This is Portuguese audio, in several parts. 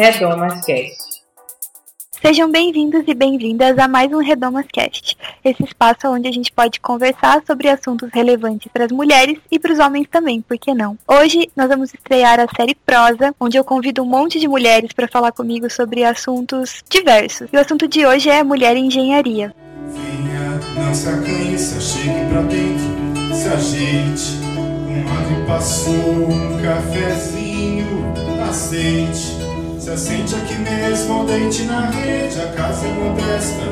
Redomas Cast. Sejam bem-vindos e bem-vindas a mais um Redomas Cast, esse espaço onde a gente pode conversar sobre assuntos relevantes para as mulheres e para os homens também, por que não? Hoje nós vamos estrear a série Prosa, onde eu convido um monte de mulheres para falar comigo sobre assuntos diversos. E o assunto de hoje é mulher em engenharia. Venha, não se acanhe, se achegue pra dentro, se ajeite. Um lado passou, um cafezinho, aceite. Se assente aqui mesmo, deite na rede, a casa é modesta,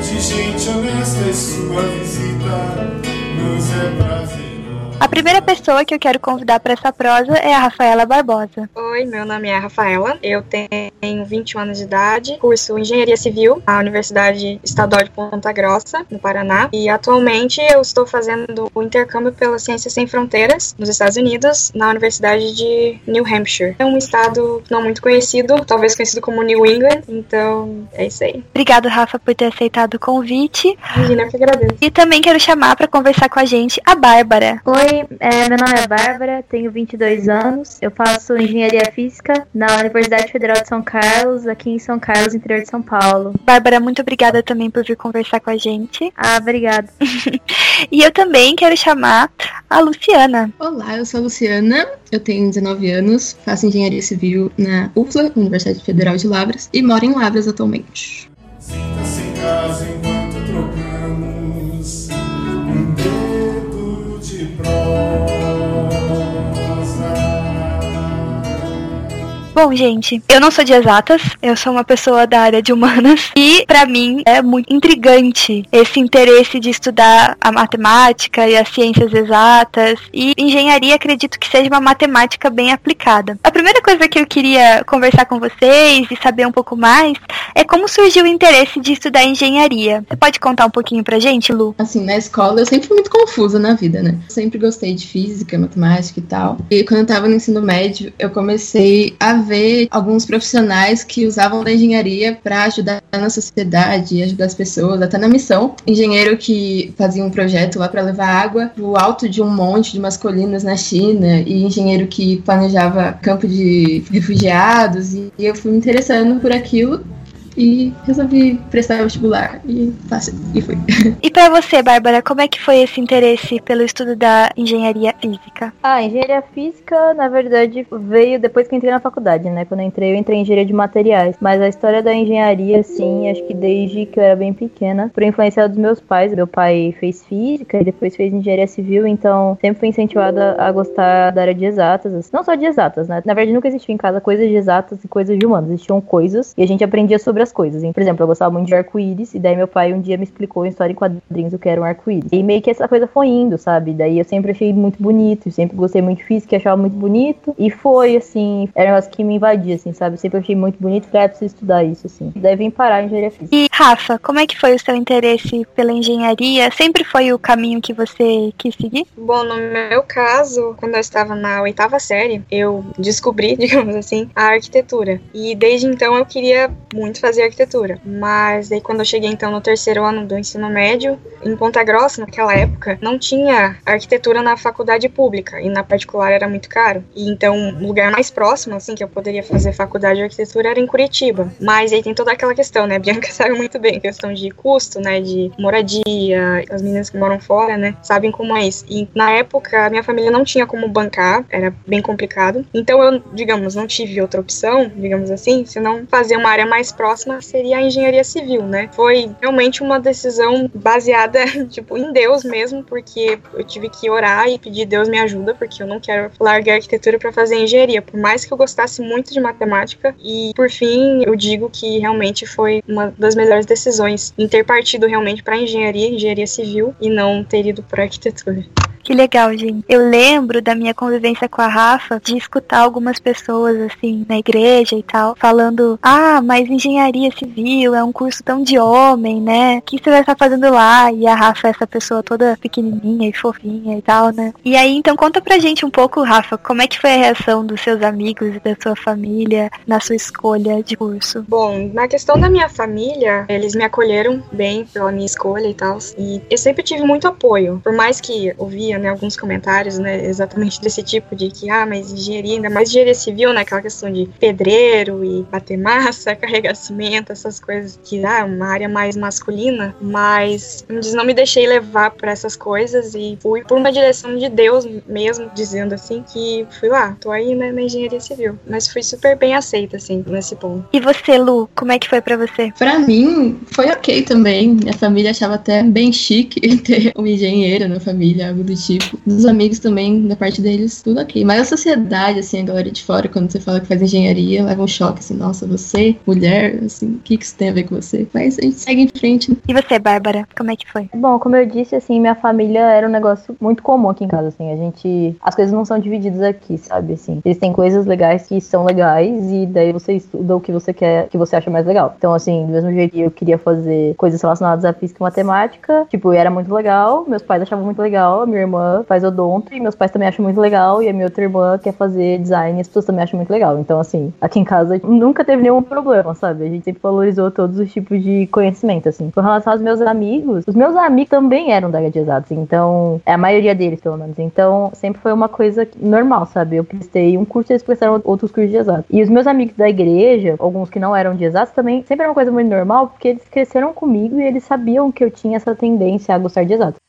de gente honesta e sua visita nos é prazer. A primeira pessoa que eu quero convidar para essa prosa é a Rafaela Barbosa. Oi, meu nome é Rafaela, eu tenho 21 anos de idade, curso Engenharia Civil na Universidade Estadual de Ponta Grossa, no Paraná, e atualmente eu estou fazendo o intercâmbio pela Ciências Sem Fronteiras nos Estados Unidos, na Universidade de New Hampshire. É um estado não muito conhecido, talvez conhecido como New England, então é isso aí. Obrigado, Rafa, por ter aceitado o convite. Imagina, eu que agradeço. E também quero chamar para conversar com a gente a Bárbara. Oi, é, meu nome é Bárbara, tenho 22 anos, eu faço engenharia física na Universidade Federal de São Carlos, aqui em São Carlos, interior de São Paulo. Bárbara, muito obrigada também por vir conversar com a gente. Ah, obrigada. E eu também quero chamar a Luciana. Olá, eu sou a Luciana, eu tenho 19 anos, faço engenharia civil na UFLA, Universidade Federal de Lavras, e moro em Lavras atualmente. Sinta-se em casa enquanto Bom, gente, eu não sou de exatas, eu sou uma pessoa da área de humanas e pra mim é muito intrigante esse interesse de estudar a matemática e as ciências exatas e engenharia acredito que seja uma matemática bem aplicada. A primeira coisa que eu queria conversar com vocês e saber um pouco mais é como surgiu o interesse de estudar engenharia. Você pode contar um pouquinho pra gente, Lu? Assim, na escola eu sempre fui muito confusa na vida, né? Sempre gostei de física, matemática e tal. E quando eu tava no ensino médio, eu comecei a ver alguns profissionais que usavam da engenharia para ajudar na sociedade, ajudar as pessoas, até na missão. Engenheiro que fazia um projeto lá para levar água do alto de um monte, de umas colinas na China, e engenheiro que planejava campo de refugiados, e eu fui me interessando por aquilo e resolvi prestar vestibular e passei, e fui. E pra você, Bárbara, como é que foi esse interesse pelo estudo da engenharia física? Ah, engenharia física, na verdade, veio depois que eu entrei na faculdade, né? Quando eu entrei, eu entrei em engenharia de materiais. Mas a história da engenharia, sim, acho que desde que eu era bem pequena, por influência dos meus pais. Meu pai fez física e depois fez engenharia civil, então sempre fui incentivada a gostar da área de exatas. Não só de exatas, né? Na verdade, nunca existia em casa coisas de exatas e coisas de humanas. Existiam coisas e a gente aprendia sobre as coisas. Hein? Por exemplo, eu gostava muito de arco-íris, e daí meu pai um dia me explicou em história em quadrinhos o que era um arco-íris. E meio que essa coisa foi indo, sabe? Daí eu sempre achei muito bonito, sempre gostei muito de física, achava muito bonito. E foi, assim, era um negócio que me invadia, assim, sabe? Eu sempre achei muito bonito, falei, ah, preciso estudar isso, assim. Daí vim parar em engenharia física. E Rafa, como é que foi o seu interesse pela engenharia? Sempre foi o caminho que você quis seguir? Bom, no meu caso, quando eu estava na oitava série, eu descobri, digamos assim, a arquitetura. E desde então eu queria muito fazer arquitetura. Mas daí quando eu cheguei então no terceiro ano do ensino médio, em Ponta Grossa, naquela época, não tinha arquitetura na faculdade pública e na particular era muito caro. E então o lugar mais próximo assim que eu poderia fazer faculdade de arquitetura era em Curitiba. Mas aí tem toda aquela questão, né? Bianca sabe muito bem, questão de custo, né, de moradia, as meninas que moram fora, né, sabem como é isso. E na época a minha família não tinha como bancar, era bem complicado. Então eu, digamos, não tive outra opção, digamos assim, senão fazer uma área mais próxima seria a engenharia civil, né? Foi realmente uma decisão baseada, tipo, em Deus mesmo, porque eu tive que orar e pedir Deus me ajuda, porque eu não quero largar a arquitetura para fazer engenharia, por mais que eu gostasse muito de matemática. E por fim, eu digo que realmente foi uma das melhores decisões em ter partido realmente para engenharia, engenharia civil e não ter ido para arquitetura. Que legal, gente. Eu lembro da minha convivência com a Rafa de escutar algumas pessoas, assim, na igreja e tal, falando: ah, mas engenharia civil é um curso tão de homem, né? O que você vai estar fazendo lá? E a Rafa é essa pessoa toda pequenininha e fofinha e tal, né? E aí, então, conta pra gente um pouco, Rafa, como é que foi a reação dos seus amigos e da sua família na sua escolha de curso? Bom, na questão da minha família, eles me acolheram bem pela minha escolha e tal. E eu sempre tive muito apoio. Por mais que eu via via né, alguns comentários, né, exatamente desse tipo, de que, ah, mas engenharia, ainda mais engenharia civil, né, aquela questão de pedreiro e bater massa, carregar cimento, essas coisas que, ah, uma área mais masculina, mas não me deixei levar por essas coisas e fui por uma direção de Deus mesmo, dizendo assim, que fui lá, tô aí né, na engenharia civil, mas fui super bem aceita, assim, nesse ponto. E você, Lu, como é que foi para você? Pra mim, foi ok também, minha família achava até bem chique ter um engenheiro na família, algo do tipo. Dos amigos também, da parte deles, tudo ok. Mas a sociedade, assim, a galera de fora, quando você fala que faz engenharia, leva um choque, assim, nossa, você, mulher, assim, o que, que isso tem a ver com você? Mas a gente segue em frente. E você, Bárbara, como é que foi? Bom, como eu disse, assim, minha família era um negócio muito comum aqui em casa, assim, a gente... As coisas não são divididas aqui, sabe, assim. Eles têm coisas legais que são legais e daí você estuda o que você quer, que você acha mais legal. Então, assim, do mesmo jeito que eu queria fazer coisas relacionadas à física e matemática, tipo, era muito legal, meus pais achavam muito legal, minha irmã faz odonto e meus pais também acham muito legal e a minha outra irmã quer fazer design e as pessoas também acham muito legal. Então, assim, aqui em casa nunca teve nenhum problema, sabe? A gente sempre valorizou todos os tipos de conhecimento, assim. Com relação aos meus amigos, os meus amigos também eram da área de exatos, então, é a maioria deles, pelo menos. Então, sempre foi uma coisa normal, sabe? Eu prestei um curso e eles prestaram outros cursos de exatos. E os meus amigos da igreja, alguns que não eram de exatos, também sempre era uma coisa muito normal, porque eles cresceram comigo e eles sabiam que eu tinha essa tendência a gostar de exatos.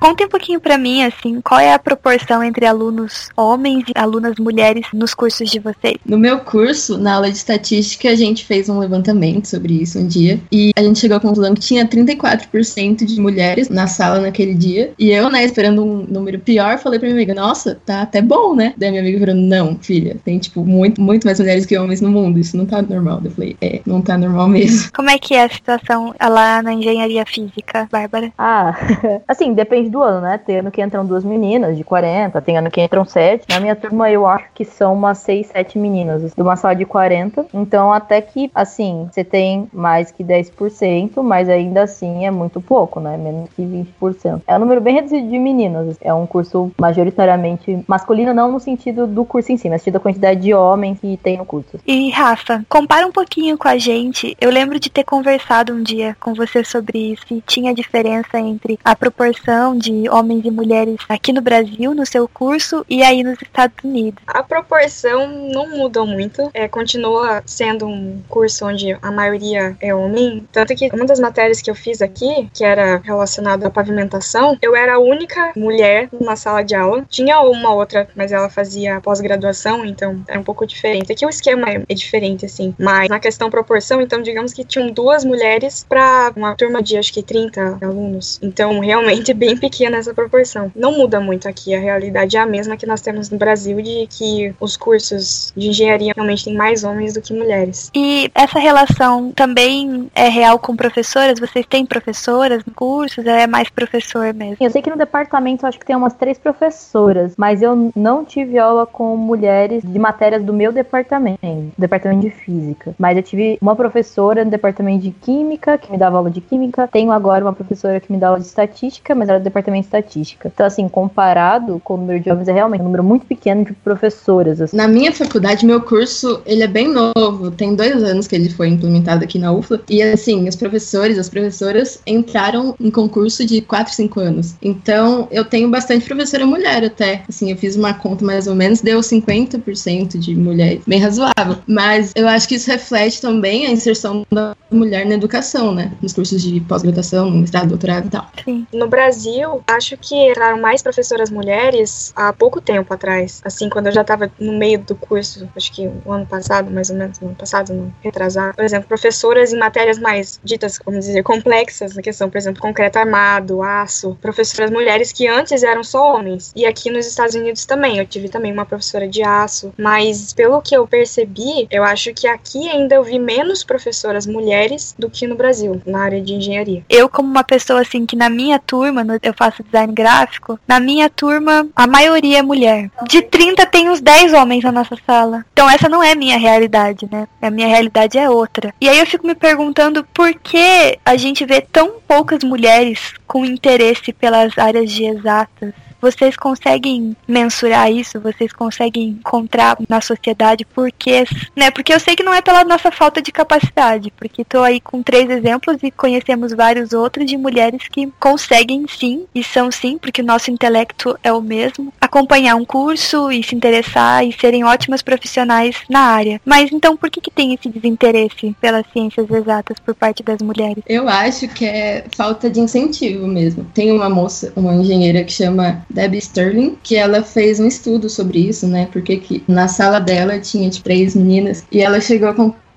Conte um pouquinho para mim, assim, qual é a proporção entre alunos homens e alunas mulheres nos cursos de vocês? No meu curso, na aula de estatística, a gente fez um levantamento sobre isso um dia e a gente chegou à conclusão que tinha 34% de mulheres na sala naquele dia. E eu, né, esperando um número pior, falei pra minha amiga, nossa, tá até bom, né? Daí minha amiga falou, não, filha, tem, tipo, muito, muito mais mulheres que homens no mundo, isso não tá normal. Eu falei, é, não tá normal mesmo. Como é que é a situação lá na engenharia física, Bárbara? Ah, assim, depende do ano, né? Tem ano que entram duas meninas de 40, tem ano que entram sete. Na minha turma, eu acho que são umas seis, sete meninas de uma sala de 40. Então, até que, assim, você tem mais que 10%, mas ainda assim é muito pouco, né? Menos que 20%. É um número bem reduzido de meninas. É um curso majoritariamente masculino, não no sentido do curso em si, mas sentido da quantidade de homens que tem no curso. E, Rafa, compara um pouquinho com a gente. Eu lembro de ter conversado um dia com você sobre isso e tinha diferença entre a proporção de homens e mulheres aqui no Brasil, no seu curso, e aí nos Estados Unidos? A proporção não muda muito, é, continua sendo um curso onde a maioria é homem, tanto que uma das matérias que eu fiz aqui, que era relacionada à pavimentação, eu era a única mulher na sala de aula. Tinha uma outra, mas ela fazia pós-graduação, então era um pouco diferente. Aqui o esquema é diferente, assim, mas na questão proporção, então digamos que tinham duas mulheres para uma turma de acho que 30 alunos. Então, realmente bem pequena nessa proporção. Não muda muito aqui, a realidade é a mesma que nós temos no Brasil, de que os cursos de engenharia realmente têm mais homens do que mulheres. E essa relação também é real com professoras? Vocês têm professoras no curso? É mais professor mesmo? Eu sei que no departamento acho que tem umas três professoras, mas eu não tive aula com mulheres de matérias do meu departamento, departamento de física. Mas eu tive uma professora no departamento de química, que me dava aula de química. Tenho agora uma professora que me dá aula de estatística, mas era do departamento estatística. Então, assim, comparado com o número de homens, é realmente um número muito pequeno de professoras. Assim. Na minha faculdade, meu curso, ele é bem novo. Tem dois anos que ele foi implementado aqui na UFLA. E, assim, os professores, as professoras entraram em concurso de 4, 5 anos. Então, eu tenho bastante professora mulher até. Assim, eu fiz uma conta mais ou menos, deu 50% de mulheres. Bem razoável. Mas eu acho que isso reflete também a inserção da mulher na educação, né? Nos cursos de pós-graduação, mestrado, doutorado e tal. Sim. No Brasil, acho que entraram mais professoras mulheres há pouco tempo atrás. Assim, quando eu já estava no meio do curso, acho que o ano passado, mais ou menos, no ano passado, não, retrasar. Por exemplo, professoras em matérias mais ditas, como dizer, complexas, na questão, por exemplo, concreto armado, aço. Professoras mulheres que antes eram só homens. E aqui nos Estados Unidos também. Eu tive também uma professora de aço. Mas, pelo que eu percebi, eu acho que aqui ainda eu vi menos professoras mulheres do que no Brasil, na área de engenharia. Eu, como uma pessoa, assim, que na minha turma, eu faço design gráfico, na minha turma a maioria é mulher. De 30 tem uns 10 homens na nossa sala. Então essa não é minha realidade, né? A minha realidade é outra. E aí eu fico me perguntando por que a gente vê tão poucas mulheres com interesse pelas áreas de exatas. Vocês conseguem mensurar isso? Vocês conseguem encontrar na sociedade porquês, né? Porque eu sei que não é pela nossa falta de capacidade, porque estou aí com três exemplos e conhecemos vários outros de mulheres que conseguem sim, e são sim, porque o nosso intelecto é o mesmo, acompanhar um curso e se interessar e serem ótimas profissionais na área. Mas então por que, que tem esse desinteresse pelas ciências exatas por parte das mulheres? Eu acho que é falta de incentivo mesmo. Tem uma moça, uma engenheira que chama Debbie Sterling, que ela fez um estudo sobre isso, né? Porque que na sala dela tinha tipo, três meninas e ela chegou conclusão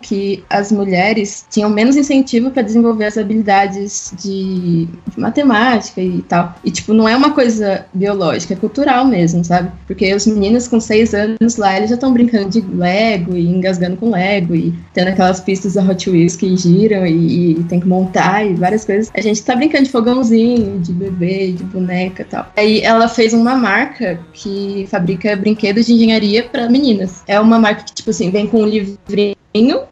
que as mulheres tinham menos incentivo para desenvolver as habilidades de, de, matemática e tal. E, tipo, não é uma coisa biológica, é cultural mesmo, sabe? Porque os meninos com seis anos lá, eles já estão brincando de Lego e engasgando com Lego e tendo aquelas pistas da Hot Wheels que giram e, e tem que montar e várias coisas. A gente tá brincando de fogãozinho, de bebê, de boneca e tal. Aí ela fez uma marca que fabrica brinquedos de engenharia para meninas. É uma marca que, tipo assim, vem com um livro livre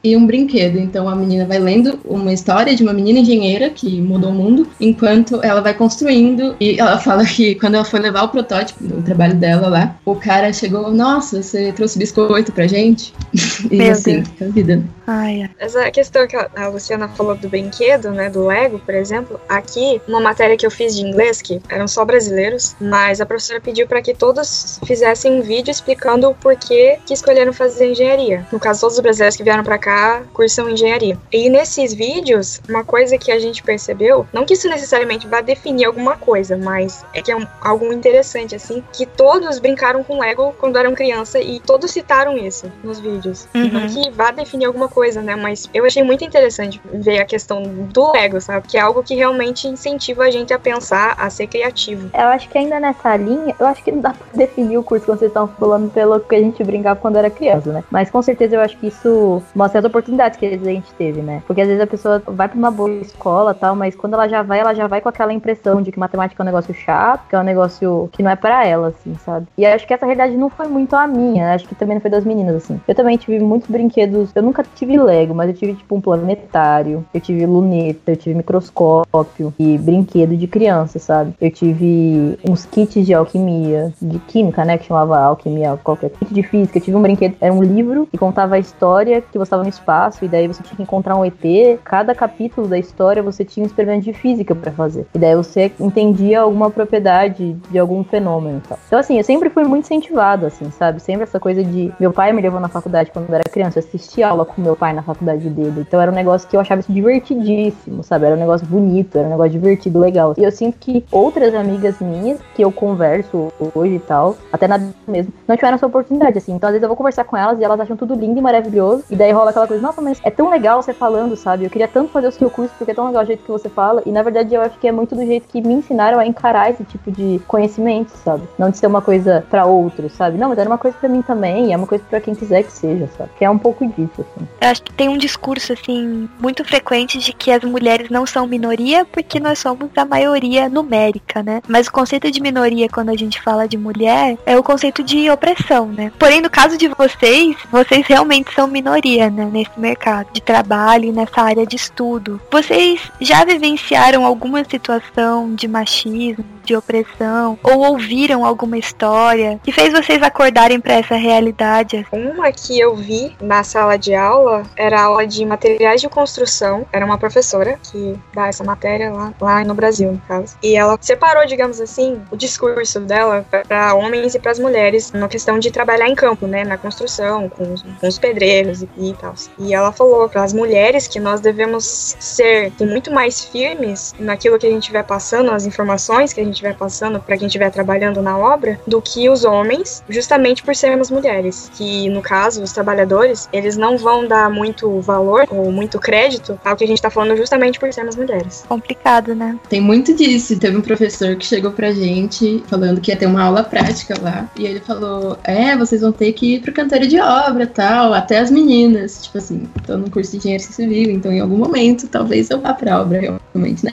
e um brinquedo. Então a menina vai lendo uma história de uma menina engenheira que mudou o mundo, enquanto ela vai construindo. E ela fala que quando ela foi levar o protótipo do trabalho dela lá, o cara chegou: Nossa, você trouxe biscoito pra gente? e Meu assim, Deus. a vida. Ai, ai. Essa questão que a Luciana falou do brinquedo, né, do Lego, por exemplo, aqui, uma matéria que eu fiz de inglês, que eram só brasileiros, mas a professora pediu para que todos fizessem um vídeo explicando o porquê que escolheram fazer engenharia. No caso, todos os brasileiros que vieram para cá cursam engenharia. E nesses vídeos, uma coisa que a gente percebeu, não que isso necessariamente vá definir alguma coisa, mas é que é um, algo interessante, assim, que todos brincaram com Lego quando eram criança e todos citaram isso nos vídeos. Uhum. Não que vá definir alguma coisa, né? Mas eu achei muito interessante ver a questão do Lego, sabe? Que é algo que realmente incentiva a gente a pensar, a ser criativo. Eu acho que ainda nessa linha, eu acho que não dá pra definir o curso quando vocês estão falando pelo que a gente brincava quando era criança, né? Mas com certeza eu acho que isso mostra as oportunidades que a gente teve, né? Porque às vezes a pessoa vai pra uma boa escola tal, mas quando ela já vai, ela já vai com aquela impressão de que matemática é um negócio chato, que é um negócio que não é pra ela, assim, sabe? E acho que essa realidade não foi muito a minha, acho que também não foi das meninas, assim. Eu também tive muitos brinquedos, eu nunca tive Lego, mas eu tive tipo um planetário, eu tive luneta, eu tive microscópio e brinquedo de criança, sabe? Eu tive uns kits de alquimia, de química, né, que chamava alquimia, qualquer kit de física. Eu tive um brinquedo, era um livro que contava a história que você estava no espaço e daí você tinha que encontrar um ET. Cada capítulo da história você tinha um experimento de física para fazer. E daí você entendia alguma propriedade de algum fenômeno. Então assim, eu sempre fui muito incentivado, assim, sabe? Sempre essa coisa de meu pai me levou na faculdade quando eu era criança, eu assistia aula com meu pai na faculdade dele. Então era um negócio que eu achava divertidíssimo, sabe? Era um negócio bonito, era um negócio divertido, legal. E eu sinto que outras amigas minhas que eu converso hoje e tal, até na mesmo, não tiveram essa oportunidade, assim. Então às vezes eu vou conversar com elas e elas acham tudo lindo e maravilhoso. E daí rola aquela coisa, nossa, mas é tão legal você falando, sabe? Eu queria tanto fazer o seu curso porque é tão legal o jeito que você fala. E na verdade eu acho que é muito do jeito que me ensinaram a encarar esse tipo de conhecimento, sabe? Não de ser uma coisa pra outros, sabe? Não, mas era uma coisa pra mim também, é uma coisa pra quem quiser que seja, sabe? Que é um pouco disso, assim. Eu acho que tem um discurso, assim, muito frequente de que as mulheres não são minoria porque nós somos a maioria numérica, né? Mas o conceito de minoria, quando a gente fala de mulher, é o conceito de opressão, né? Porém, no caso de vocês, vocês realmente são minoria, né? Nesse mercado de trabalho e nessa área de estudo. Vocês já vivenciaram alguma situação de machismo, de opressão, ou ouviram alguma história que fez vocês acordarem para essa realidade? Uma que eu vi na sala de aula era aula de materiais de construção. Era uma professora que dá essa matéria lá, lá no Brasil, no caso. E ela separou, digamos assim, o discurso dela para homens e para as mulheres na questão de trabalhar em campo, né, na construção, com os, com os pedreiros e, e tal. E ela falou para as mulheres que nós devemos ser muito mais firmes naquilo que a gente vai passando, as informações que a gente vai passando para quem estiver trabalhando na obra, do que os homens, justamente por sermos mulheres. Que no caso, os trabalhadores, eles não vão dar muito valor ou muito crédito ao que a gente tá falando justamente por sermos mulheres. Complicado, né? Tem muito disso. Teve um professor que chegou pra gente falando que ia ter uma aula prática lá. E ele falou: É, vocês vão ter que ir pro canteiro de obra tal, até as meninas. Tipo assim, tô no curso de engenharia civil, então em algum momento talvez eu vá pra obra, realmente, né?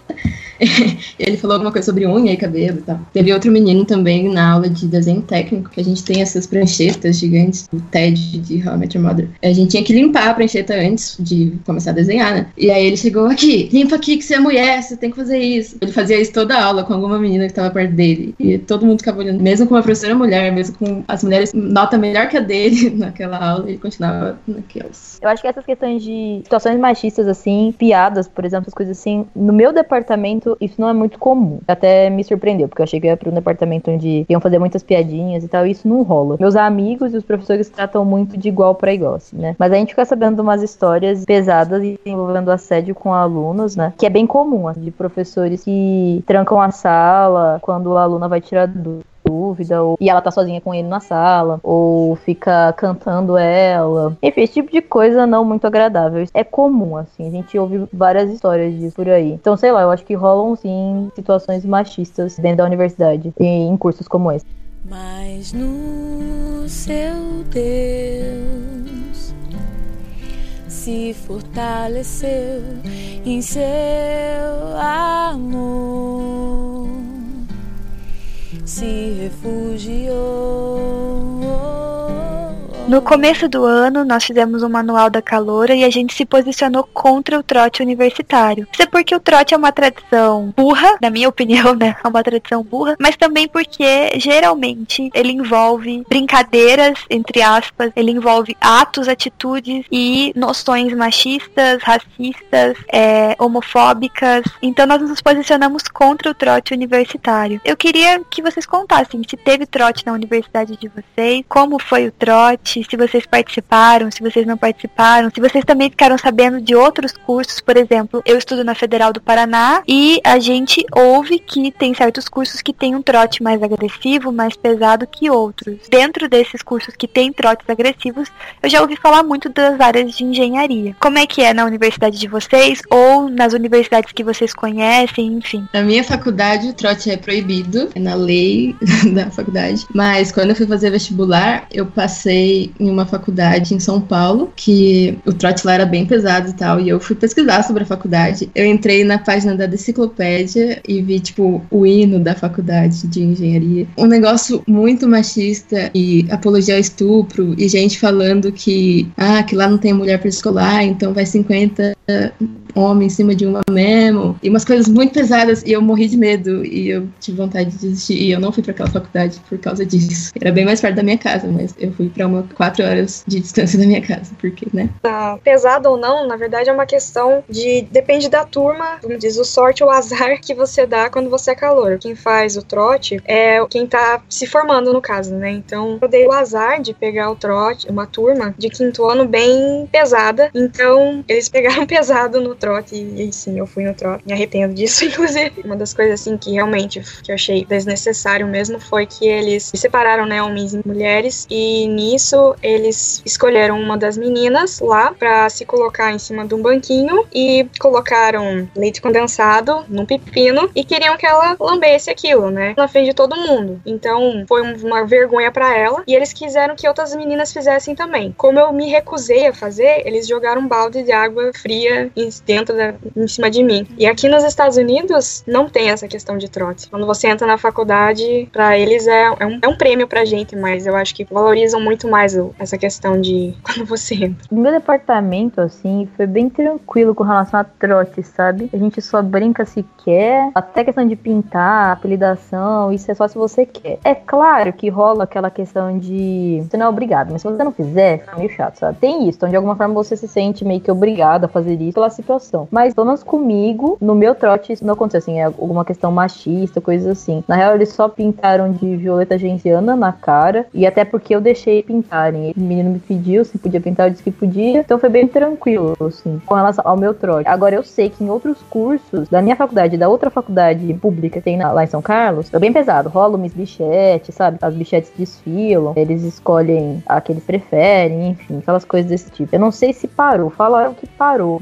ele falou alguma coisa sobre unha e cabelo e tal. Teve outro menino também na aula de desenho técnico, que a gente tem essas pranchetas gigantes, o TED de How I Met Your Mother. A gente tinha que limpar a prancheta antes de começar a desenhar, né? E aí ele chegou aqui, limpa aqui que você é mulher, você tem que fazer isso. Ele fazia isso toda a aula com alguma menina que tava perto dele. E todo mundo ficava olhando, mesmo com uma professora mulher, mesmo com as mulheres nota melhor que a dele naquela aula, ele continuava naquelas. Eu acho que essas questões de situações machistas, assim, piadas, por exemplo, as coisas assim, no meu departamento, isso não é muito comum. Até me surpreendeu, porque eu achei que ia pra um departamento onde iam fazer muitas piadinhas e tal, e isso não rola. Meus amigos e os professores tratam muito de igual para igual, assim, né? Mas a gente fica sabendo de umas histórias pesadas envolvendo assédio com alunos, né? Que é bem comum, assim, de professores que trancam a sala quando a aluna vai tirar dúvida dúvida, ou, e ela tá sozinha com ele na sala, ou fica cantando ela. Enfim, esse tipo de coisa não muito agradável. É comum, assim, a gente ouve várias histórias disso por aí. Então, sei lá, eu acho que rolam sim situações machistas dentro da universidade, em cursos como esse. Mas no seu Deus se fortaleceu em seu amor se refugiou. No começo do ano, nós fizemos um manual da caloura e a gente se posicionou contra o trote universitário. Isso é porque o trote é uma tradição burra, na minha opinião, né? É uma tradição burra, mas também porque geralmente ele envolve brincadeiras, entre aspas, ele envolve atos, atitudes e noções machistas, racistas, é, homofóbicas. Então nós nos posicionamos contra o trote universitário. Eu queria que vocês contassem se teve trote na universidade de vocês, como foi o trote, se vocês participaram, se vocês não participaram, se vocês também ficaram sabendo de outros cursos, por exemplo, eu estudo na Federal do Paraná e a gente ouve que tem certos cursos que tem um trote mais agressivo, mais pesado que outros. Dentro desses cursos que tem trotes agressivos, eu já ouvi falar muito das áreas de engenharia. Como é que é na universidade de vocês ou nas universidades que vocês conhecem, enfim? Na minha faculdade, o trote é proibido, é na lei da faculdade, mas quando eu fui fazer vestibular, eu passei em uma faculdade em São Paulo, que o trote lá era bem pesado e tal, e eu fui pesquisar sobre a faculdade. Eu entrei na página da enciclopédia e vi, tipo, o hino da faculdade de engenharia. Um negócio muito machista e apologia ao estupro, e gente falando que, ah, que lá não tem mulher para escolar, então vai 50 homem em cima de uma mesmo, e umas coisas muito pesadas, e eu morri de medo, e eu tive vontade de desistir, e eu não fui para aquela faculdade por causa disso. Era bem mais perto da minha casa, mas eu fui para uma quatro horas de distância da minha casa, porque, né? Tá pesado ou não, na verdade é uma questão de depende da turma, como diz o sorte ou azar que você dá quando você é calor. Quem faz o trote é quem tá se formando no caso, né? Então eu dei o azar de pegar o trote, uma turma de quinto ano bem pesada, então eles pegaram pesado no trote e, e sim, eu fui no trote. Me arrependo disso, inclusive. Uma das coisas assim que realmente que eu achei desnecessário mesmo foi que eles separaram, né, homens e mulheres e nisso eles escolheram uma das meninas lá para se colocar em cima de um banquinho e colocaram leite condensado num pepino e queriam que ela lambesse aquilo, né, na frente de todo mundo. Então foi uma vergonha para ela e eles quiseram que outras meninas fizessem também. Como eu me recusei a fazer, eles jogaram um balde de água fria dentro da, em cima de mim. E aqui nos Estados Unidos não tem essa questão de trote. Quando você entra na faculdade, para eles é, é, um, é um prêmio pra gente, mas eu acho que valorizam muito mais essa questão de quando você entra. No meu departamento, assim, foi bem tranquilo com relação a trote, sabe? A gente só brinca se quer, até questão de pintar, apelidação, isso é só se você quer. É claro que rola aquela questão de você não é obrigado, mas se você não fizer, fica meio chato, sabe? Tem isso, então de alguma forma você se sente meio que obrigado a fazer isso pela situação. Mas pelo menos comigo, no meu trote, isso não aconteceu assim, é alguma questão machista, coisas assim. Na real, eles só pintaram de violeta genciana na cara, e até porque eu deixei pintarem. O menino me pediu se podia pintar, eu disse que podia, então foi bem tranquilo, assim, com relação ao meu trote. Agora eu sei que em outros cursos da minha faculdade, da outra faculdade pública que tem lá em São Carlos, é bem pesado. Rola umas bichetes, sabe? As bichetes desfilam, eles escolhem a que eles preferem, enfim, aquelas coisas desse tipo. Eu não sei se parou, falaram que parou,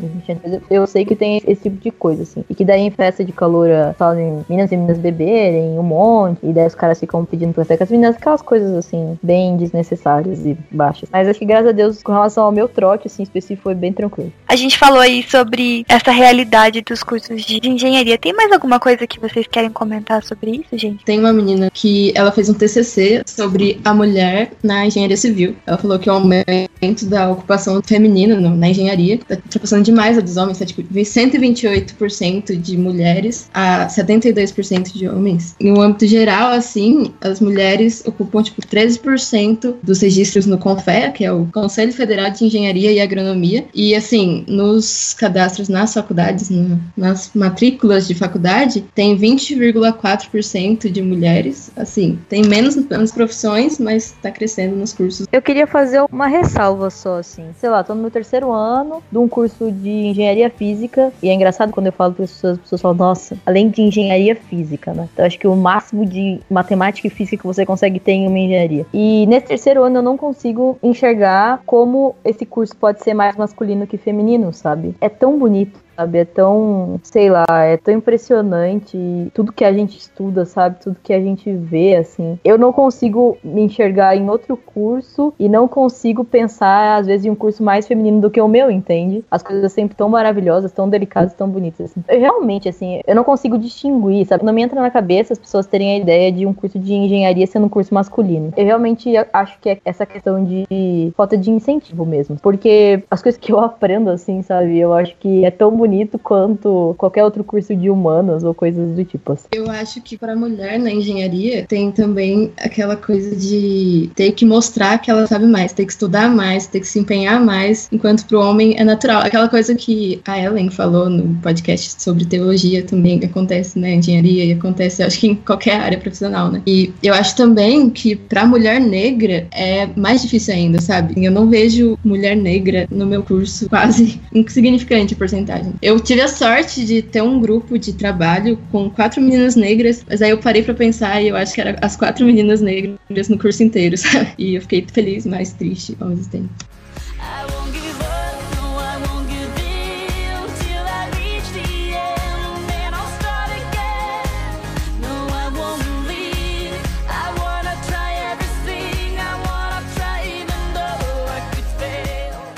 eu sei que tem esse tipo de coisa, assim. E que daí em festa de calor fazem meninas e meninas beberem um monte, e daí os caras ficam pedindo pra com as meninas, aquelas coisas assim, bem desnecessárias e baixas. Mas acho que graças a Deus, com relação ao meu trote, assim, específico, foi bem tranquilo. A gente falou aí sobre essa realidade dos cursos de engenharia. Tem mais alguma coisa que vocês querem comentar sobre isso, gente? Tem uma menina que ela fez um TCC sobre a mulher na engenharia civil. Ela falou que o aumento da ocupação feminina na engenharia está ultrapassando demais a dos homens, tá tipo 128% de mulheres a 72% de homens. No âmbito geral, assim, as mulheres ocupam tipo 13% dos registros no CONFEA, que é o Conselho Federal de Engenharia e Agronomia. E assim, nos cadastros nas faculdades, no, nas matrículas de faculdade, tem 20,4% de mulheres. Assim, tem menos nas profissões, mas está crescendo nos cursos. Eu queria fazer uma ressalva só, assim. Sei lá, tô no meu terceiro ano de um curso de engenharia física. E é engraçado quando eu falo para as pessoas, as pessoas falam, nossa, além de engenharia física, né? Então acho que o máximo de matemática e física que você consegue ter em uma engenharia. E nesse terceiro ano eu não consigo enxergar como esse curso pode ser mais masculino que feminino, sabe? É tão bonito sabe? É tão, sei lá, é tão impressionante tudo que a gente estuda, sabe? Tudo que a gente vê, assim. Eu não consigo me enxergar em outro curso e não consigo pensar, às vezes, em um curso mais feminino do que o meu, entende? As coisas sempre tão maravilhosas, tão delicadas, tão bonitas, assim. Eu, realmente, assim, eu não consigo distinguir, sabe? Não me entra na cabeça as pessoas terem a ideia de um curso de engenharia sendo um curso masculino. Eu realmente acho que é essa questão de falta de incentivo mesmo. Porque as coisas que eu aprendo, assim, sabe? Eu acho que é tão bonito bonito quanto qualquer outro curso de humanas ou coisas do tipo. Assim. Eu acho que para mulher na engenharia tem também aquela coisa de ter que mostrar que ela sabe mais, ter que estudar mais, ter que se empenhar mais, enquanto para o homem é natural. Aquela coisa que a Ellen falou no podcast sobre teologia também acontece na engenharia e acontece, acho que em qualquer área profissional, né? E eu acho também que para mulher negra é mais difícil ainda, sabe? Eu não vejo mulher negra no meu curso quase insignificante a porcentagem. Eu tive a sorte de ter um grupo de trabalho com quatro meninas negras, mas aí eu parei para pensar e eu acho que eram as quatro meninas negras no curso inteiro, sabe? E eu fiquei feliz, mas triste ao mesmo tempo.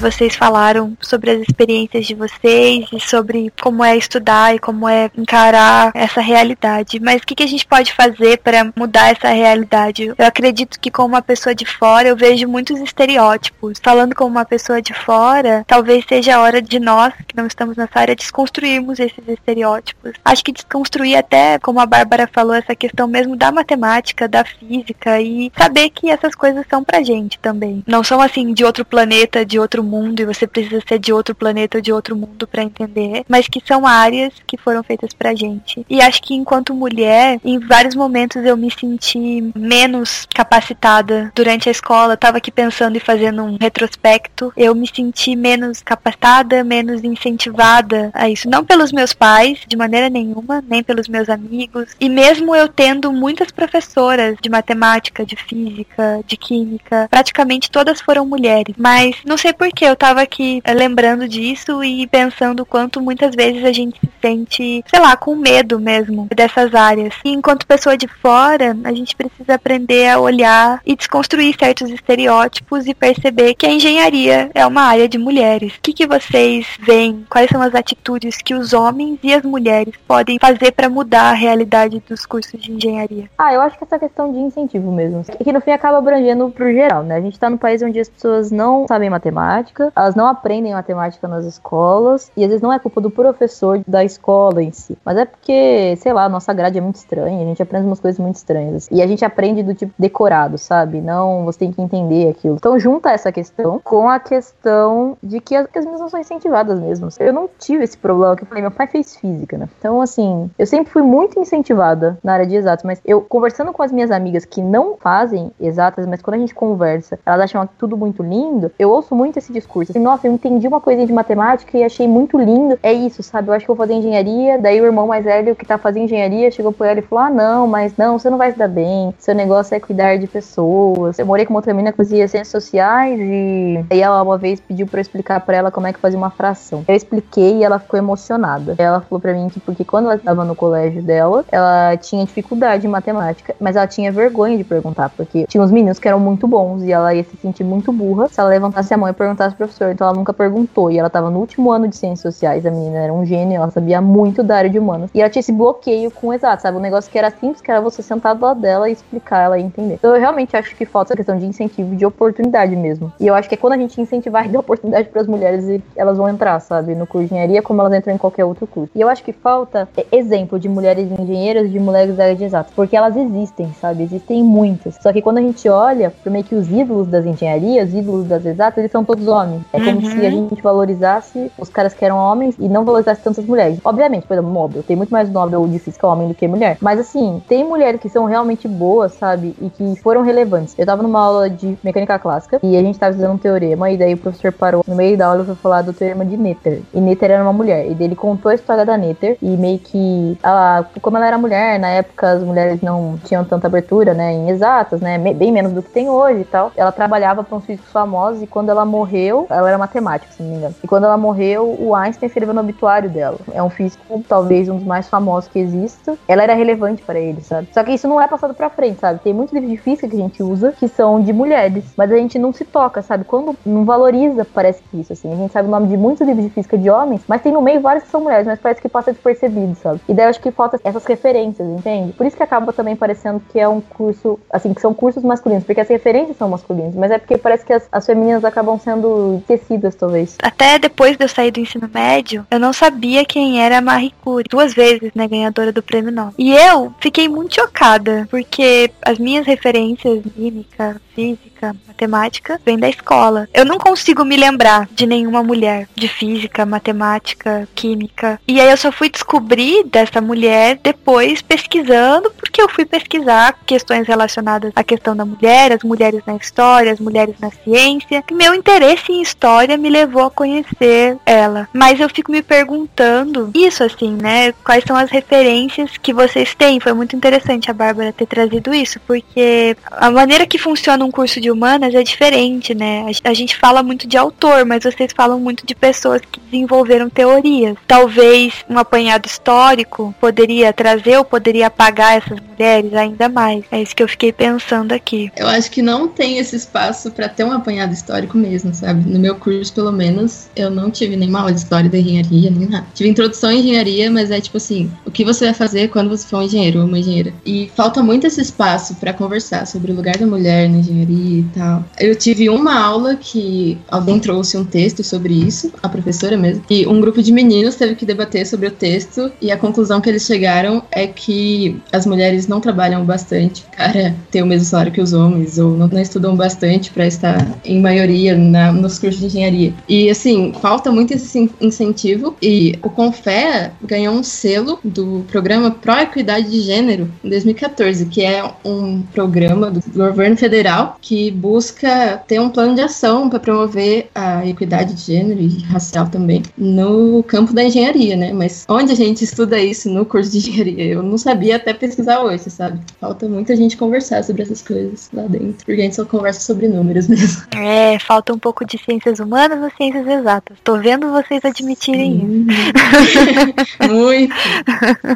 Vocês falaram sobre as experiências de vocês e sobre como é estudar e como é encarar essa realidade. Mas o que, que a gente pode fazer para mudar essa realidade? Eu acredito que, como uma pessoa de fora, eu vejo muitos estereótipos. Falando como uma pessoa de fora, talvez seja a hora de nós, que não estamos nessa área, desconstruirmos esses estereótipos. Acho que desconstruir até, como a Bárbara falou, essa questão mesmo da matemática, da física e saber que essas coisas são pra gente também. Não são assim de outro planeta, de outro mundo e você precisa ser de outro planeta ou de outro mundo para entender, mas que são áreas que foram feitas pra gente. E acho que enquanto mulher, em vários momentos eu me senti menos capacitada durante a escola. Tava aqui pensando e fazendo um retrospecto. Eu me senti menos capacitada, menos incentivada a isso. Não pelos meus pais, de maneira nenhuma, nem pelos meus amigos. E mesmo eu tendo muitas professoras de matemática, de física, de química, praticamente todas foram mulheres. Mas não sei por porque eu tava aqui eh, lembrando disso e pensando quanto muitas vezes a gente se sente, sei lá, com medo mesmo dessas áreas. E enquanto pessoa de fora, a gente precisa aprender a olhar e desconstruir certos estereótipos e perceber que a engenharia é uma área de mulheres. O que, que vocês veem? Quais são as atitudes que os homens e as mulheres podem fazer para mudar a realidade dos cursos de engenharia? Ah, eu acho que essa questão de incentivo mesmo. Que no fim acaba abrangendo pro geral, né? A gente tá num país onde as pessoas não sabem matemática matemática, elas não aprendem matemática nas escolas, e às vezes não é culpa do professor da escola em si, mas é porque, sei lá, a nossa grade é muito estranha, a gente aprende umas coisas muito estranhas. E a gente aprende do tipo decorado, sabe? Não, você tem que entender aquilo. Então junta essa questão com a questão de que as, que as meninas não são incentivadas mesmo. Eu não tive esse problema, que eu falei, meu pai fez física, né? Então, assim, eu sempre fui muito incentivada na área de exatas, mas eu, conversando com as minhas amigas que não fazem exatas, mas quando a gente conversa, elas acham tudo muito lindo, eu ouço muito esse discurso. Assim, Nossa, eu entendi uma coisa de matemática e achei muito lindo. É isso, sabe? Eu acho que eu vou fazer engenharia. Daí o irmão mais velho que tá fazendo engenharia chegou por ela e falou: Ah, não, mas não, você não vai se dar bem. Seu negócio é cuidar de pessoas. Eu morei com outra menina que fazia ciências sociais e aí ela uma vez pediu pra eu explicar pra ela como é que fazia uma fração. Eu expliquei e ela ficou emocionada. Ela falou pra mim que porque quando ela estava no colégio dela, ela tinha dificuldade em matemática, mas ela tinha vergonha de perguntar, porque tinha uns meninos que eram muito bons e ela ia se sentir muito burra se ela levantasse a mão e perguntasse pro professor. Então ela nunca perguntou. E ela tava no último ano de ciências sociais, a menina era um gênio, ela sabia muito da área de humanas. E ela tinha esse bloqueio com exato, sabe? Um negócio que era simples, que era você sentar do lado dela e explicar ela e entender. Então eu realmente acho que falta essa questão de incentivo de oportunidade mesmo. E eu acho que é quando a gente incentivar e dar oportunidade para as mulheres elas vão entrar, sabe? No curso de engenharia, como elas entram em qualquer outro curso. E eu acho que falta exemplo de mulheres engenheiras, de mulheres da área de exatas, porque elas existem, sabe? Existem muitas. Só que quando a gente olha, por meio que os ídolos das engenharias, ídolos das exatas, eles são todos homens. É como Uhum. se a gente valorizasse os caras que eram homens e não valorizasse tantas mulheres. Obviamente, por exemplo, Nobel. Tem muito mais Nobel de física homem do que mulher. Mas assim, tem mulheres que são realmente boas, sabe? E que foram relevantes. Eu tava numa aula de mecânica clássica e a gente tava estudando um teorema e daí o professor parou no meio da aula e foi falar do teorema de Netter. E Netter era uma mulher. E daí ele contou a história da Netter e meio que ela, como ela era mulher, na época as mulheres não tinham tanta abertura, né, em exatas, né, bem menos do que tem hoje e tal. Ela trabalhava para uns físicos famosos e quando ela morreu, ela era matemática, se não me engano. E quando ela morreu, o Einstein escreveu no obituário dela. É um físico, talvez um dos mais famosos que exista. Ela era relevante para ele, sabe? Só que isso não é passado pra frente, sabe? Tem muitos livros de física que a gente usa que são de mulheres, mas a gente não se toca, sabe? Quando não valoriza, parece que isso, assim. A gente sabe o nome de muitos livros de física de homens, mas tem no meio vários que são mulheres, mas parece que passa despercebido, sabe? E daí eu acho que falta essas referências, entende? Por isso que acaba também parecendo que é um curso, assim, que são cursos masculinos, porque as referências são masculinas, mas é porque parece que as, as femininas acabam sendo esquecidas, talvez. Até depois de eu sair do ensino médio, eu não sabia quem era a Marie Curie. Duas vezes, né, ganhadora do prêmio Nobel. E eu fiquei muito chocada, porque as minhas referências, química, física, matemática, vêm da escola. Eu não consigo me lembrar de nenhuma mulher de física, matemática, química. E aí eu só fui descobrir dessa mulher depois pesquisando, porque eu fui pesquisar questões relacionadas à questão da mulher, as mulheres na história, as mulheres na ciência. E meu interesse em história me levou a conhecer ela. Mas eu fico me perguntando isso assim, né? Quais são as referências que vocês têm? Foi muito interessante a Bárbara ter trazido isso, porque a maneira que funciona um curso de humanas é diferente, né? A- gente fala muito de autor, mas vocês falam muito de pessoas que desenvolveram teorias. Talvez um apanhado histórico poderia trazer ou poderia apagar essas mulheres ainda mais. É isso que eu fiquei pensando aqui. Eu acho que não tem esse espaço pra ter um apanhado histórico mesmo, sabe? No meu curso, pelo menos, eu não tive nenhuma aula de história da engenharia, nem nada. Tive introdução à engenharia, mas é tipo assim, o que você vai fazer quando você for um engenheiro ou uma engenheira? E falta muito esse espaço pra conversar sobre o lugar da mulher na engenharia e tal. Eu tive uma aula que alguém trouxe um texto sobre isso, a professora mesmo, e um grupo de meninos teve que debater sobre o texto e a conclusão que eles chegaram é que as mulheres não trabalham bastante para ter o mesmo salário que os homens ou não, não estudam bastante para estar em maioria na- nos cursos de engenharia. E assim, falta muito esse in- incentivo e o Confea ganhou um selo do programa Pro Equidade de Gênero em 2014, que é um programa do governo federal que busca ter um plano de ação para promover a equidade de gênero e racial também no campo da engenharia, né? Mas onde a gente estuda isso no curso de engenharia? Eu não sabia até pesquisar hoje, sabe? Falta muita gente conversar sobre essas coisas lá dentro, porque a gente só conversa sobre números mesmo. É, falta um pouco de ciências humanas ou ciências exatas. Tô vendo vocês admitirem isso. Muito.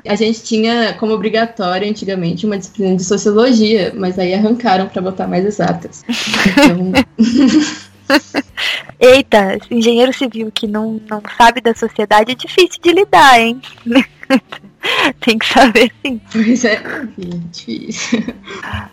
A gente tinha como obrigatório antigamente uma disciplina de sociologia, mas aí arrancaram para botar mais exatas. Eita, engenheiro civil que não, não sabe da sociedade é difícil de lidar, hein? Tem que saber sim. pois é, difícil.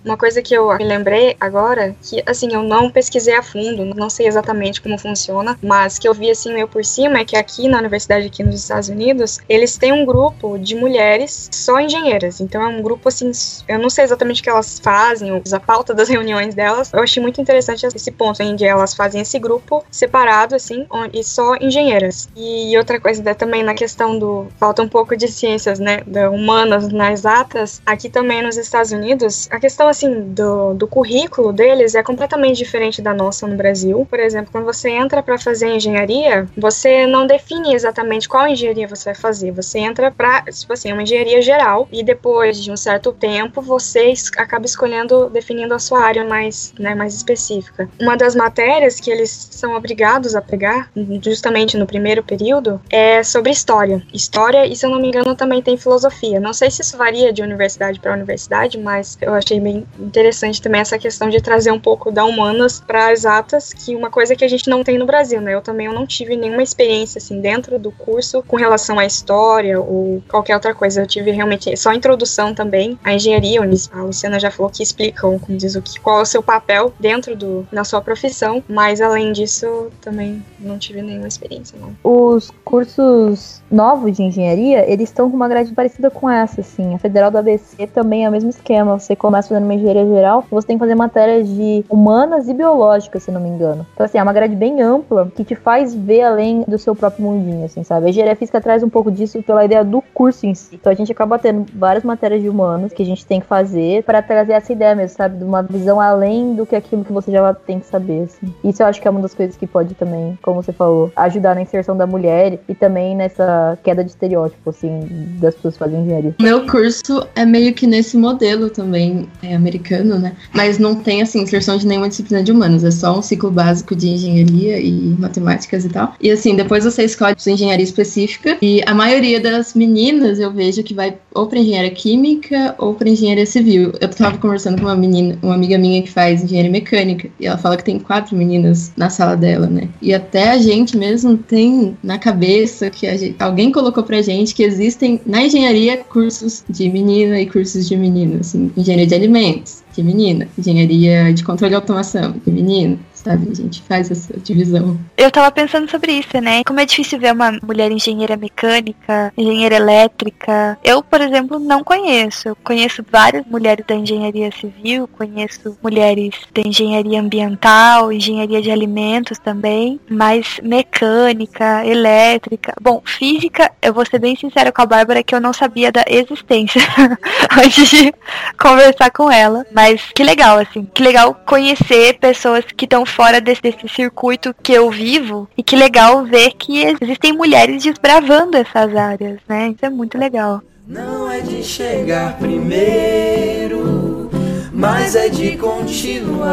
Uma coisa que eu me lembrei agora, que assim, eu não pesquisei a fundo, não sei exatamente como funciona, mas que eu vi assim meio por cima é que aqui na universidade aqui nos Estados Unidos, eles têm um grupo de mulheres só engenheiras. Então é um grupo assim, eu não sei exatamente o que elas fazem, a pauta das reuniões delas. Eu achei muito interessante esse ponto em que elas fazem esse grupo separado assim, e só engenheiras. E outra coisa né, também na questão do falta um pouco de ciências né, da humanas nas exatas, aqui também nos Estados Unidos, a questão assim do, do currículo deles é completamente diferente da nossa no Brasil. Por exemplo, quando você entra para fazer engenharia, você não define exatamente qual engenharia você vai fazer. Você entra para, tipo assim, uma engenharia geral e depois de um certo tempo você acaba escolhendo, definindo a sua área mais, né, mais específica. Uma das matérias que eles são obrigados a pegar, justamente no primeiro período, é sobre história. História e, se eu não me engano, também tem filosofia. Não sei se isso varia de universidade para universidade, mas eu achei bem interessante também essa questão de trazer um pouco da humanas para exatas, que uma coisa que a gente não tem no Brasil, né? Eu também eu não tive nenhuma experiência assim dentro do curso com relação à história ou qualquer outra coisa. Eu tive realmente só introdução também à engenharia. A Luciana já falou que explicam, como diz o que, qual é o seu papel dentro do da sua profissão, mas além disso também não tive nenhuma experiência, não. Os cursos novos de engenharia, eles estão com uma parecida com essa, assim. A Federal do ABC também é o mesmo esquema. Você começa fazendo uma engenharia geral, você tem que fazer matérias de humanas e biológicas, se não me engano. Então, assim, é uma grade bem ampla que te faz ver além do seu próprio mundinho, assim, sabe? A engenharia física traz um pouco disso pela ideia do curso em si. Então, a gente acaba tendo várias matérias de humanos que a gente tem que fazer para trazer essa ideia mesmo, sabe? De uma visão além do que aquilo que você já tem que saber, assim. Isso eu acho que é uma das coisas que pode também, como você falou, ajudar na inserção da mulher e também nessa queda de estereótipo, assim, das pessoas fazem engenharia. Meu curso é meio que nesse modelo também, é americano, né? Mas não tem, assim, inserção de nenhuma disciplina de humanas, é só um ciclo básico de engenharia e matemáticas e tal. E assim, depois você escolhe sua engenharia específica e a maioria das meninas eu vejo que vai ou para engenharia química ou para engenharia civil. Eu tava conversando com uma menina, uma amiga minha que faz engenharia mecânica e ela fala que tem quatro meninas na sala dela, né? E até a gente mesmo tem na cabeça que gente, alguém colocou pra gente que existem na engenharia cursos de menina e cursos de menino, assim, engenharia de alimentos, de menina, engenharia de controle e automação, de menino, sabe? A gente faz essa divisão. Eu tava pensando sobre isso, né? Como é difícil ver uma mulher engenheira mecânica, engenheira elétrica. Eu, por exemplo, não conheço. Eu conheço várias mulheres da engenharia civil, conheço mulheres da engenharia ambiental, engenharia de alimentos também, mas mecânica, elétrica. Bom, física, eu vou ser bem sincera com a Bárbara que eu não sabia da existência antes de conversar com ela. Mas que legal, assim, que legal conhecer pessoas que estão fora desse, desse circuito que eu vivo. E que legal ver que existem mulheres desbravando essas áreas, né? Isso é muito legal. Não é de chegar primeiro, mas é de continuar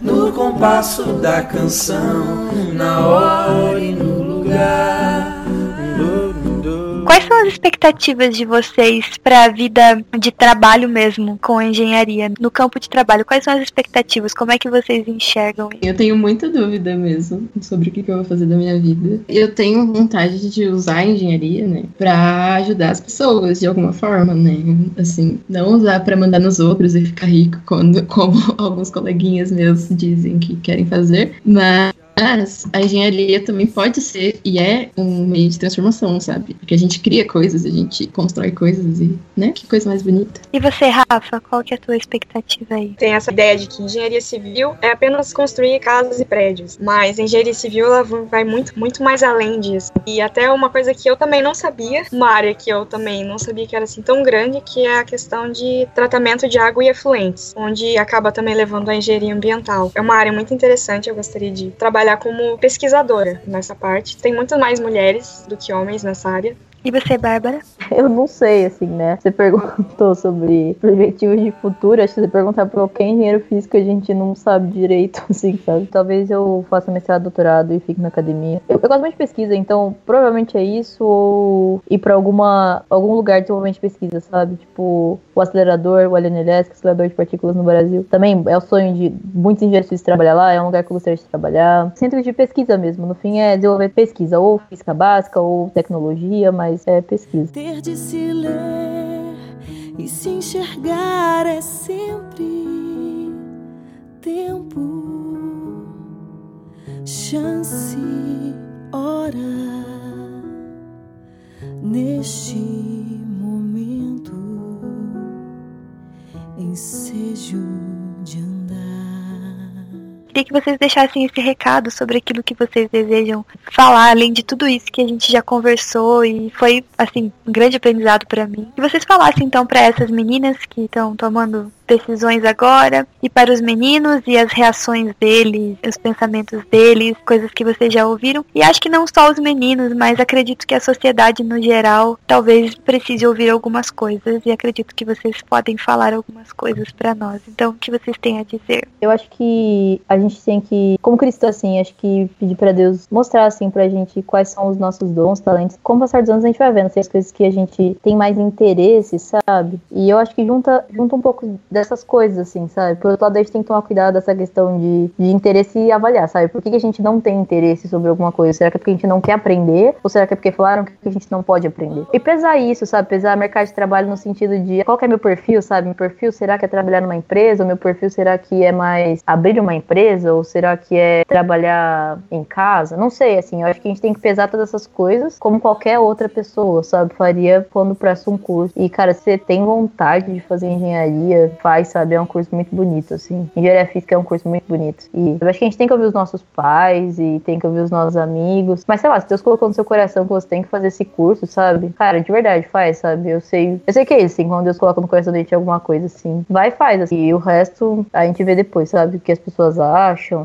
no compasso da canção, na hora e no lugar. As expectativas de vocês para a vida de trabalho mesmo com engenharia, no campo de trabalho? Quais são as expectativas? Como é que vocês enxergam? Eu tenho muita dúvida mesmo sobre o que, eu vou fazer da minha vida. Eu tenho vontade de usar a engenharia, né, para ajudar as pessoas de alguma forma, né? Assim, não usar para mandar nos outros e ficar rico, quando, como alguns coleguinhas meus dizem que querem fazer, mas mas a engenharia também pode ser e é um meio de transformação, sabe? Porque a gente cria coisas, a gente constrói coisas e, né? Que coisa mais bonita. E você, Rafa, qual que é a tua expectativa aí? Tem essa ideia de que engenharia civil é apenas construir casas e prédios, mas engenharia civil ela vai muito, muito mais além disso. E até uma coisa que eu também não sabia, uma área que eu também não sabia que era assim tão grande, que é a questão de tratamento de água e efluentes, onde acaba também levando a engenharia ambiental. É uma área muito interessante, eu gostaria de trabalhar trabalhar como pesquisadora nessa parte. Tem muito mais mulheres do que homens nessa área. E você, Bárbara? Eu não sei, assim, né? Você perguntou sobre perspectivas de futuro. Acho que você perguntar pra qualquer engenheiro físico, a gente não sabe direito, assim, sabe? Talvez eu faça mestrado, doutorado e fique na academia. Eu, eu gosto muito de pesquisa, então provavelmente é isso ou ir pra alguma, algum lugar de desenvolvimento de pesquisa, sabe? Tipo, o acelerador, o LNLS, que é o acelerador de partículas no Brasil. Também é o sonho de muitos engenheiros trabalhar lá, é um lugar que eu gostaria de trabalhar. Centro de pesquisa mesmo, no fim é desenvolver pesquisa, ou física básica, ou tecnologia, mas mas é pesquisa. Ter de se ler e se enxergar é sempre tempo, chance, hora neste ensejo. Queria que vocês deixassem esse recado sobre aquilo que vocês desejam falar, além de tudo isso que a gente já conversou e foi, assim, um grande aprendizado para mim. Que vocês falassem então para essas meninas que estão tomando decisões agora e para os meninos e as reações deles, os pensamentos deles, coisas que vocês já ouviram. E acho que não só os meninos, mas acredito que a sociedade no geral talvez precise ouvir algumas coisas e acredito que vocês podem falar algumas coisas para nós. Então, o que vocês têm a dizer? Eu acho que a gente tem que, como cristão assim, acho que pedir para Deus mostrar assim pra gente quais são os nossos dons, talentos. Com o passar dos anos a gente vai vendo assim, as coisas que a gente tem mais interesse, sabe? E eu acho que junta junta um pouco dessas coisas, assim, sabe? Por outro lado, a gente tem que tomar cuidado dessa questão de, de interesse e avaliar, sabe? Por que, que a gente não tem interesse sobre alguma coisa? Será que é porque a gente não quer aprender? Ou será que é porque falaram que a gente não pode aprender? E pesar isso, sabe? Pesar mercado de trabalho no sentido de qual é meu perfil, sabe? Meu perfil será que é trabalhar numa empresa? O meu perfil será que é mais abrir uma empresa? Ou será que é trabalhar em casa? Não sei, assim, eu acho que a gente tem que pesar todas essas coisas como qualquer outra pessoa, sabe? Faria quando presta um curso. E, cara, você tem vontade de fazer engenharia, faz, sabe? É um curso muito bonito, assim. Engenharia física é um curso muito bonito. E eu acho que a gente tem que ouvir os nossos pais e tem que ouvir os nossos amigos. Mas sei lá, se Deus colocou no seu coração que você tem que fazer esse curso, sabe? Cara, de verdade, faz, sabe? Eu sei. Eu sei que é isso, assim, quando Deus coloca no coração da gente alguma coisa assim. Vai e faz, assim. E o resto a gente vê depois, sabe? O que as pessoas acham,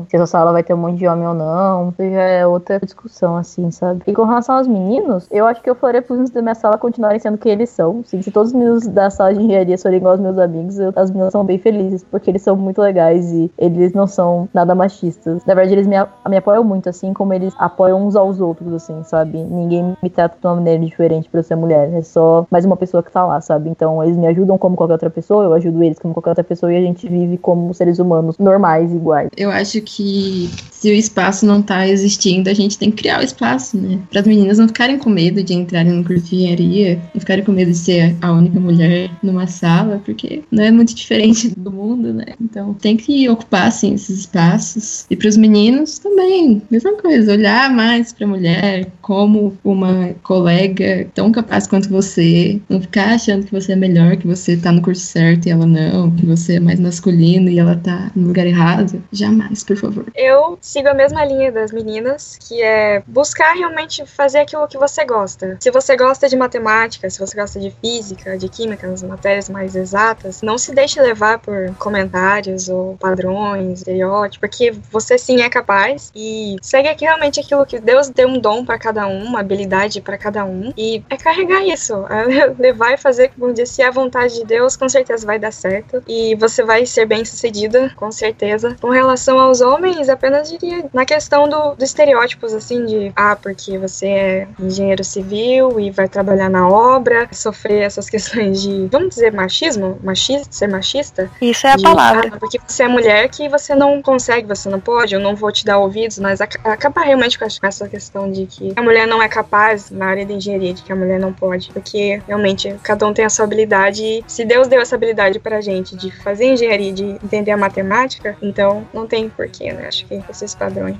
se a sua sala vai ter um monte de homem ou não. Já é outra discussão, assim, sabe? E com relação aos meninos, eu acho que eu faria pros meninos da minha sala continuarem sendo quem eles são. Assim, se todos os meninos da sala de engenharia forem igual aos meus amigos, eu, as meninas são bem felizes, porque eles são muito legais e eles não são nada machistas. Na verdade, eles me, me apoiam muito, assim como eles apoiam uns aos outros, assim, sabe? Ninguém me trata de uma maneira diferente por eu ser mulher. É só mais uma pessoa que tá lá, sabe? Então, eles me ajudam como qualquer outra pessoa, eu ajudo eles como qualquer outra pessoa e a gente vive como seres humanos normais, iguais. Eu acho que se o espaço não tá existindo, a gente tem que criar o espaço, né? Para as meninas não ficarem com medo de entrarem no curso de engenharia, não ficarem com medo de ser a única mulher numa sala, porque não é muito diferente do mundo, né? Então tem que ocupar assim esses espaços. E para os meninos também, mesma coisa, olhar mais para a mulher como uma colega tão capaz quanto você, não ficar achando que você é melhor, que você tá no curso certo e ela não, que você é mais masculino e ela tá no lugar errado. Jamais, por favor. Eu sigo a mesma linha das meninas, que é buscar realmente fazer aquilo que você gosta. Se você gosta de matemática, se você gosta de física, de química, as matérias mais exatas, não se deixe levar por comentários ou padrões, estereótipos, porque você sim é capaz e segue aqui realmente aquilo que Deus deu um dom para cada um, uma habilidade para cada um e é carregar isso, é levar e fazer, como disse, se é a vontade de Deus, com certeza vai dar certo e você vai ser bem sucedida, com certeza. Com relação aos homens, apenas diria na questão do, dos estereótipos, assim, de ah, porque você é engenheiro civil e vai trabalhar na obra, sofrer essas questões de, vamos dizer, machismo, machista, ser machista. Isso é a de, palavra. Ah, porque você é mulher que você não consegue, você não pode, eu não vou te dar ouvidos, mas ac acabar realmente com essa questão de que a mulher não é capaz na área da engenharia, de que a mulher não pode, porque realmente cada um tem a sua habilidade e se Deus deu essa habilidade pra gente de fazer engenharia, de entender a matemática, então não tem porquê, né? Acho que esses padrões.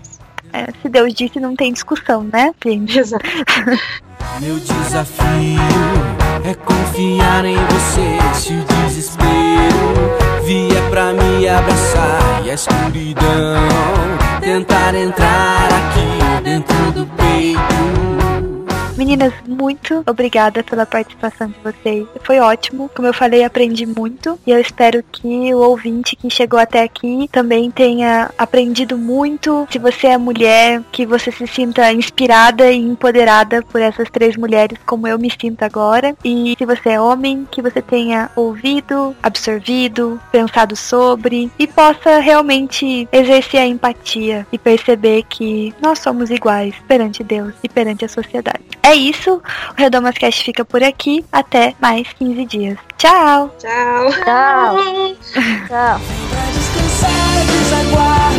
É, se Deus disse, não tem discussão, né, gente? Exato. Meu desafio é confiar em você. Se o desespero vier pra me abraçar e a escuridão tentar entrar aqui dentro do peito. Meninas, muito obrigada pela participação de vocês. Foi ótimo. Como eu falei, aprendi muito. E eu espero que o ouvinte que chegou até aqui também tenha aprendido muito. Se você é mulher, que você se sinta inspirada e empoderada por essas três mulheres, como eu me sinto agora. E se você é homem, que você tenha ouvido, absorvido, pensado sobre e possa realmente exercer a empatia e perceber que nós somos iguais perante Deus e perante a sociedade. É isso. O Redomas Cast fica por aqui. Até mais 15 dias. Tchau. Tchau. Tchau. Tchau. Tchau.